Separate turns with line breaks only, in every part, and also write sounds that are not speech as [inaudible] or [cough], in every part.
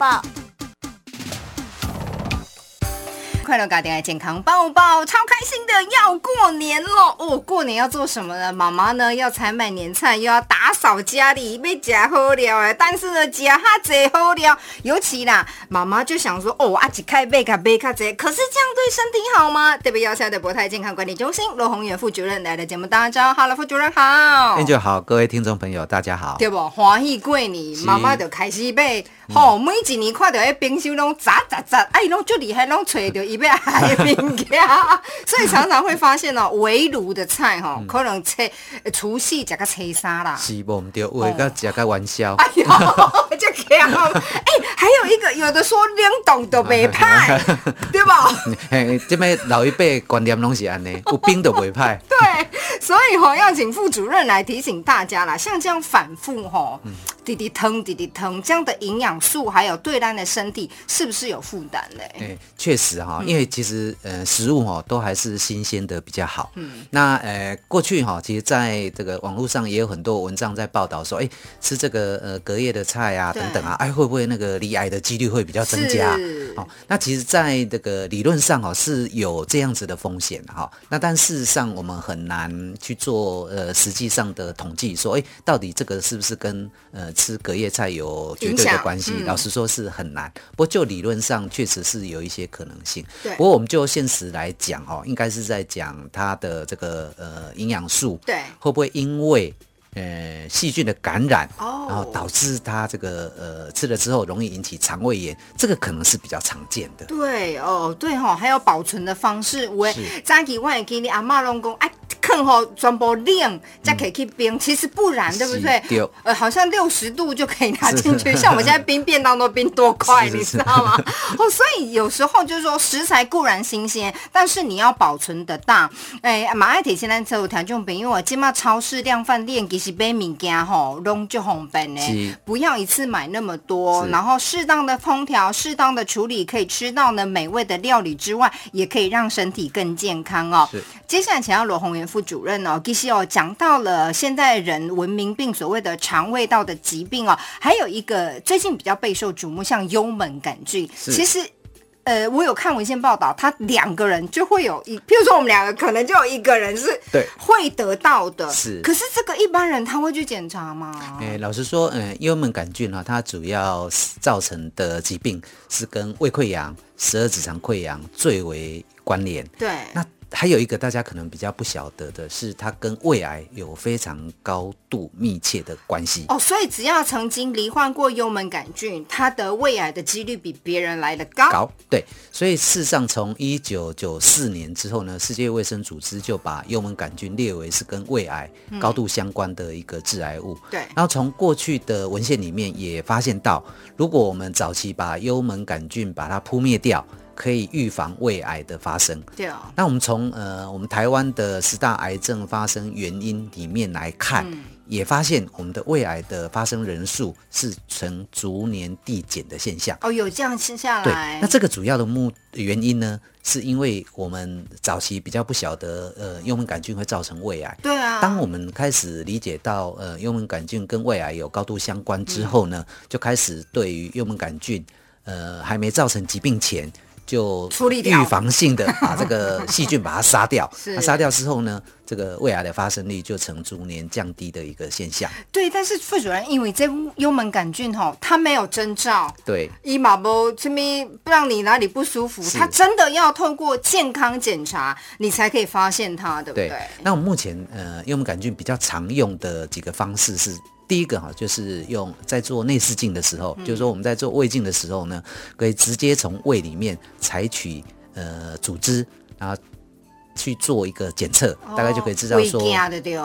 报。快乐家庭爱健康抱抱，超开心的，要过年了哦！过年要做什么呢？妈妈呢要采买年菜，又要打扫家里，被夹好料哎。但是呢，夹哈贼好料，尤其啦，妈妈就想说，哦，阿吉开贝卡贝卡贼，可是这样对身体好吗？特别要塞的博泰健康管理中心罗宏远副主任来的节目当中，好了，副主任好，
那就好，各位听众朋友大家好，
对不？欢喜过年，妈妈就开始备。吼，每一年看到迄冰箱拢砸砸砸，哎，拢就厉害，拢揣着伊要海物件，所以常常会发现哦，围炉的菜吼，可能切除夕食个切沙啦，
是无毋对，为个食个元宵，
哎呦，[laughs] 这强！哎，还有一个，有的说冷冻都袂歹，[laughs] 对吧？
嘿，这边老一辈观念拢是安尼，[laughs] 有冰都袂歹。
对，所以吼要请副主任来提醒大家啦，像这样反复吼。滴滴疼，滴滴疼，这样的营养素还有对咱的身体是不是有负担嘞？
哎，确实哈，因为其实呃食物哈都还是新鲜的比较好。嗯，那呃过去哈，其实在这个网络上也有很多文章在报道说，哎，吃这个呃隔夜的菜啊等等啊，哎会不会那个离癌的几率会比较增加？哦，那其实在这个理论上哈是有这样子的风险哈。那但事实上我们很难去做呃实际上的统计，说哎到底这个是不是跟呃吃隔夜菜有绝对的关系，老实说是很难。不过就理论上确实是有一些可能性。
对，
不过我们就现实来讲哦，应该是在讲它的这个呃营养素，
对，
会不会因为呃细菌的感染，哦，然后导致它这个呃吃了之后容易引起肠胃炎，这个可能是比较常见的。
对哦，对哈，还有保存的方式，我早期我也给你阿妈拢讲，哎。坑吼全部冷再可以去冰，其实不然，对不对？呃，好像六十度就可以拿进去，[laughs] 像我们现在冰便当都冰多快，你知道吗？[laughs] 哦，所以有时候就是说食材固然新鲜，但是你要保存得当。哎，马爱铁现在有条件饼，因为我今嘛超市量饭店其实买物件吼拢就方便呢，不要一次买那么多，然后适当的烹调、适当的处理，可以吃到呢美味的料理之外，也可以让身体更健康哦。接下来请到罗宏元。副主任哦，其实哦讲到了现在人文明病所谓的肠胃道的疾病哦，还有一个最近比较备受瞩目，像幽门杆菌。其实，呃，我有看文献报道，他两个人就会有一，譬如说我们两个可能就有一个人是
对
会得到的。
是，
可是这个一般人他会去检查吗？
哎，老实说，嗯，幽门杆菌呢，它主要造成的疾病是跟胃溃疡、十二指肠溃疡最为关联。
对，
那。还有一个大家可能比较不晓得的是，它跟胃癌有非常高度密切的关系
哦。所以只要曾经罹患过幽门杆菌，它得胃癌的几率比别人来的高。
高对，所以事实上从一九九四年之后呢，世界卫生组织就把幽门杆菌列为是跟胃癌高度相关的一个致癌物。
对，
然后从过去的文献里面也发现到，如果我们早期把幽门杆菌把它扑灭掉。可以预防胃癌的发生。
对啊。
那我们从呃我们台湾的十大癌症发生原因里面来看，也发现我们的胃癌的发生人数是呈逐年递减的现象。
哦，有这样吃下来。
那这个主要的目原因呢，是因为我们早期比较不晓得呃幽门杆菌会造成胃癌。
对啊。
当我们开始理解到呃幽门杆菌跟胃癌有高度相关之后呢，就开始对于幽门杆菌呃还没造成疾病前。就预防性的把这个细菌 [laughs] 把它杀掉，它杀掉之后呢，这个胃癌的发生率就呈逐年降低的一个现象。
对，但是副主任，因为这幽门杆菌哈，它没有征兆，
对，
伊马波这边不让你哪里不舒服，它真的要透过健康检查，你才可以发现它，对不对？
那我们目前呃，幽门杆菌比较常用的几个方式是。第一个哈，就是用在做内视镜的时候，就是说我们在做胃镜的时候呢，可以直接从胃里面采取呃组织，然后去做一个检测，大概就可以知道说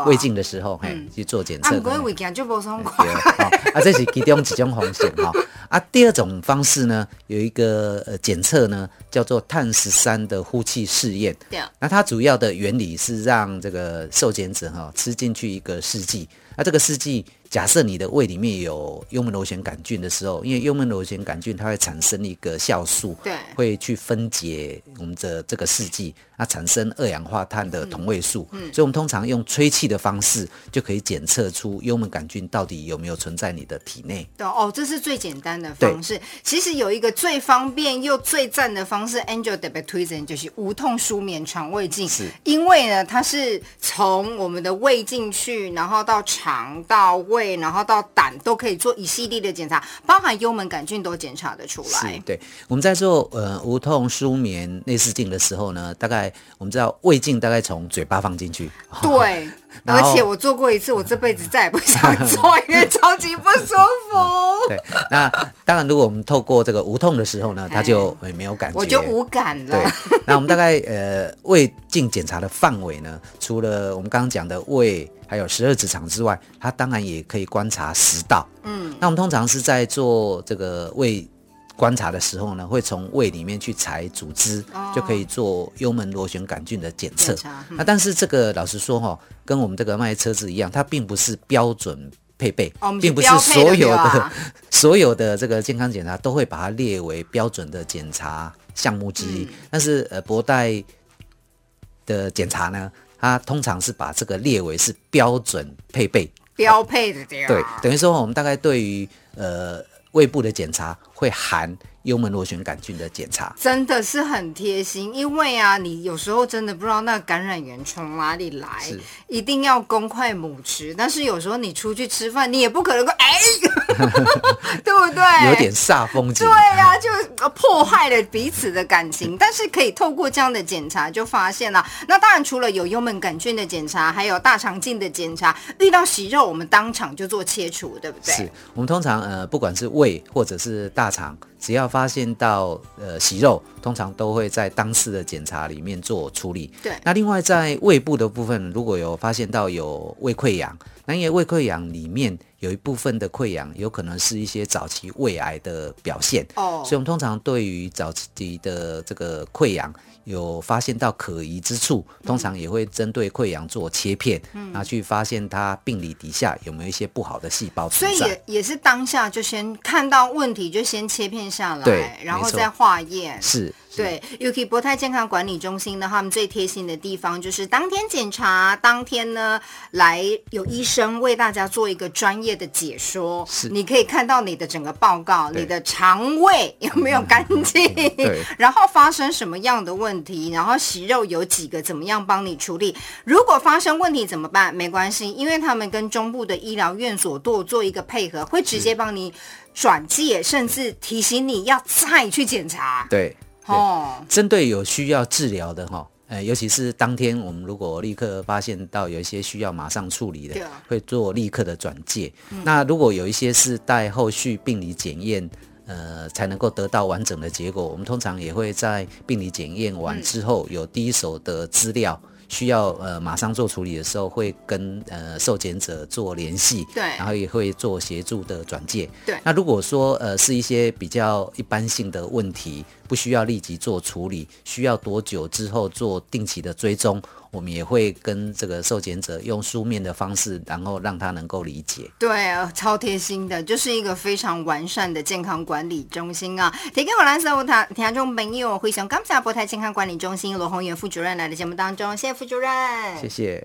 胃镜的时候，嘿，去做检测。
啊，胃镜就不松快。
啊，这是其中几种方式哈。啊，第二种方式呢，有一个呃检测呢，叫做碳十三的呼气试验。
对。
那它主要的原理是让这个受检者哈吃进去一个试剂。那这个试剂假设你的胃里面有幽门螺旋杆菌的时候，因为幽门螺旋杆菌它会产生一个酵素，
对，
会去分解我们的这个试剂，它产生二氧化碳的同位素，嗯，所以我们通常用吹气的方式就可以检测出幽门杆菌到底有没有存在你的体内。
对哦，这是最简单的方式。其实有一个最方便又最赞的方式，Angel 特别推荐就是无痛舒眠肠胃镜，
是，
因为呢，它是从我们的胃进去，然后到肠到胃。然后到胆都可以做一系列的检查，包含幽门杆菌都检查得出来。
对，我们在做呃无痛舒眠内视镜的时候呢，大概我们知道胃镜大概从嘴巴放进去。[laughs]
对，而且我做过一次，我这辈子再也不想做，因为超级不舒服。[laughs]
对，那当然，如果我们透过这个无痛的时候呢，它就没有感觉，
我就无感了。
对，那我们大概呃胃镜检查的范围呢，除了我们刚刚讲的胃。还有十二指肠之外，它当然也可以观察食道。嗯，那我们通常是在做这个胃观察的时候呢，会从胃里面去采组织，就可以做幽门螺旋杆菌的检测。那但是这个老实说哈，跟我们这个卖车子一样，它并不是标准配备，并不是所有的 [laughs] 所有的这个健康检查都会把它列为标准的检查项目之一。但是呃，博代的检查呢？它通常是把这个列为是标准配备、
标配的这样。
对，等于说我们大概对于呃胃部的检查会含。幽门螺旋杆菌的检查
真的是很贴心，因为啊，你有时候真的不知道那感染源从哪里来，一定要公筷母吃。但是有时候你出去吃饭，你也不可能说哎，[laughs] 对？
有点煞风景。
对呀，就破坏了彼此的感情。但是可以透过这样的检查就发现了。那当然除了有幽门杆菌的检查，还有大肠镜的检查。遇到息肉，我们当场就做切除，对不对？
是我们通常呃，不管是胃或者是大肠。只要发现到呃息肉，通常都会在当次的检查里面做处理。
对，
那另外在胃部的部分，如果有发现到有胃溃疡，那因为胃溃疡里面有一部分的溃疡，有可能是一些早期胃癌的表现。哦，所以我们通常对于早期的这个溃疡。有发现到可疑之处，通常也会针对溃疡做切片，拿去发现它病理底下有没有一些不好的细胞
所以也也是当下就先看到问题，就先切片下来，对然后再化验。
是。
对，UK 博泰健康管理中心呢，他们最贴心的地方就是当天检查，当天呢来有医生为大家做一个专业的解说。
是，
你可以看到你的整个报告，你的肠胃 [laughs] 有没有干净？
对。[laughs]
然后发生什么样的问题？然后息肉有几个？怎么样帮你处理？如果发生问题怎么办？没关系，因为他们跟中部的医疗院所做做一个配合，会直接帮你转介，甚至提醒你要再去检查。
对。哦，针对有需要治疗的哈，呃，尤其是当天我们如果立刻发现到有一些需要马上处理的，会做立刻的转介。那如果有一些是待后续病理检验，呃，才能够得到完整的结果，我们通常也会在病理检验完之后有第一手的资料。需要呃马上做处理的时候，会跟呃受检者做联系，
对，
然后也会做协助的转介，
对。
那如果说呃是一些比较一般性的问题，不需要立即做处理，需要多久之后做定期的追踪？我们也会跟这个受检者用书面的方式，然后让他能够理解。
对，超贴心的，就是一个非常完善的健康管理中心啊！提给我蓝色舞台听众朋友，回想刚才博台健康管理中心罗宏源副主任来的节目当中，谢谢副主任，
谢谢。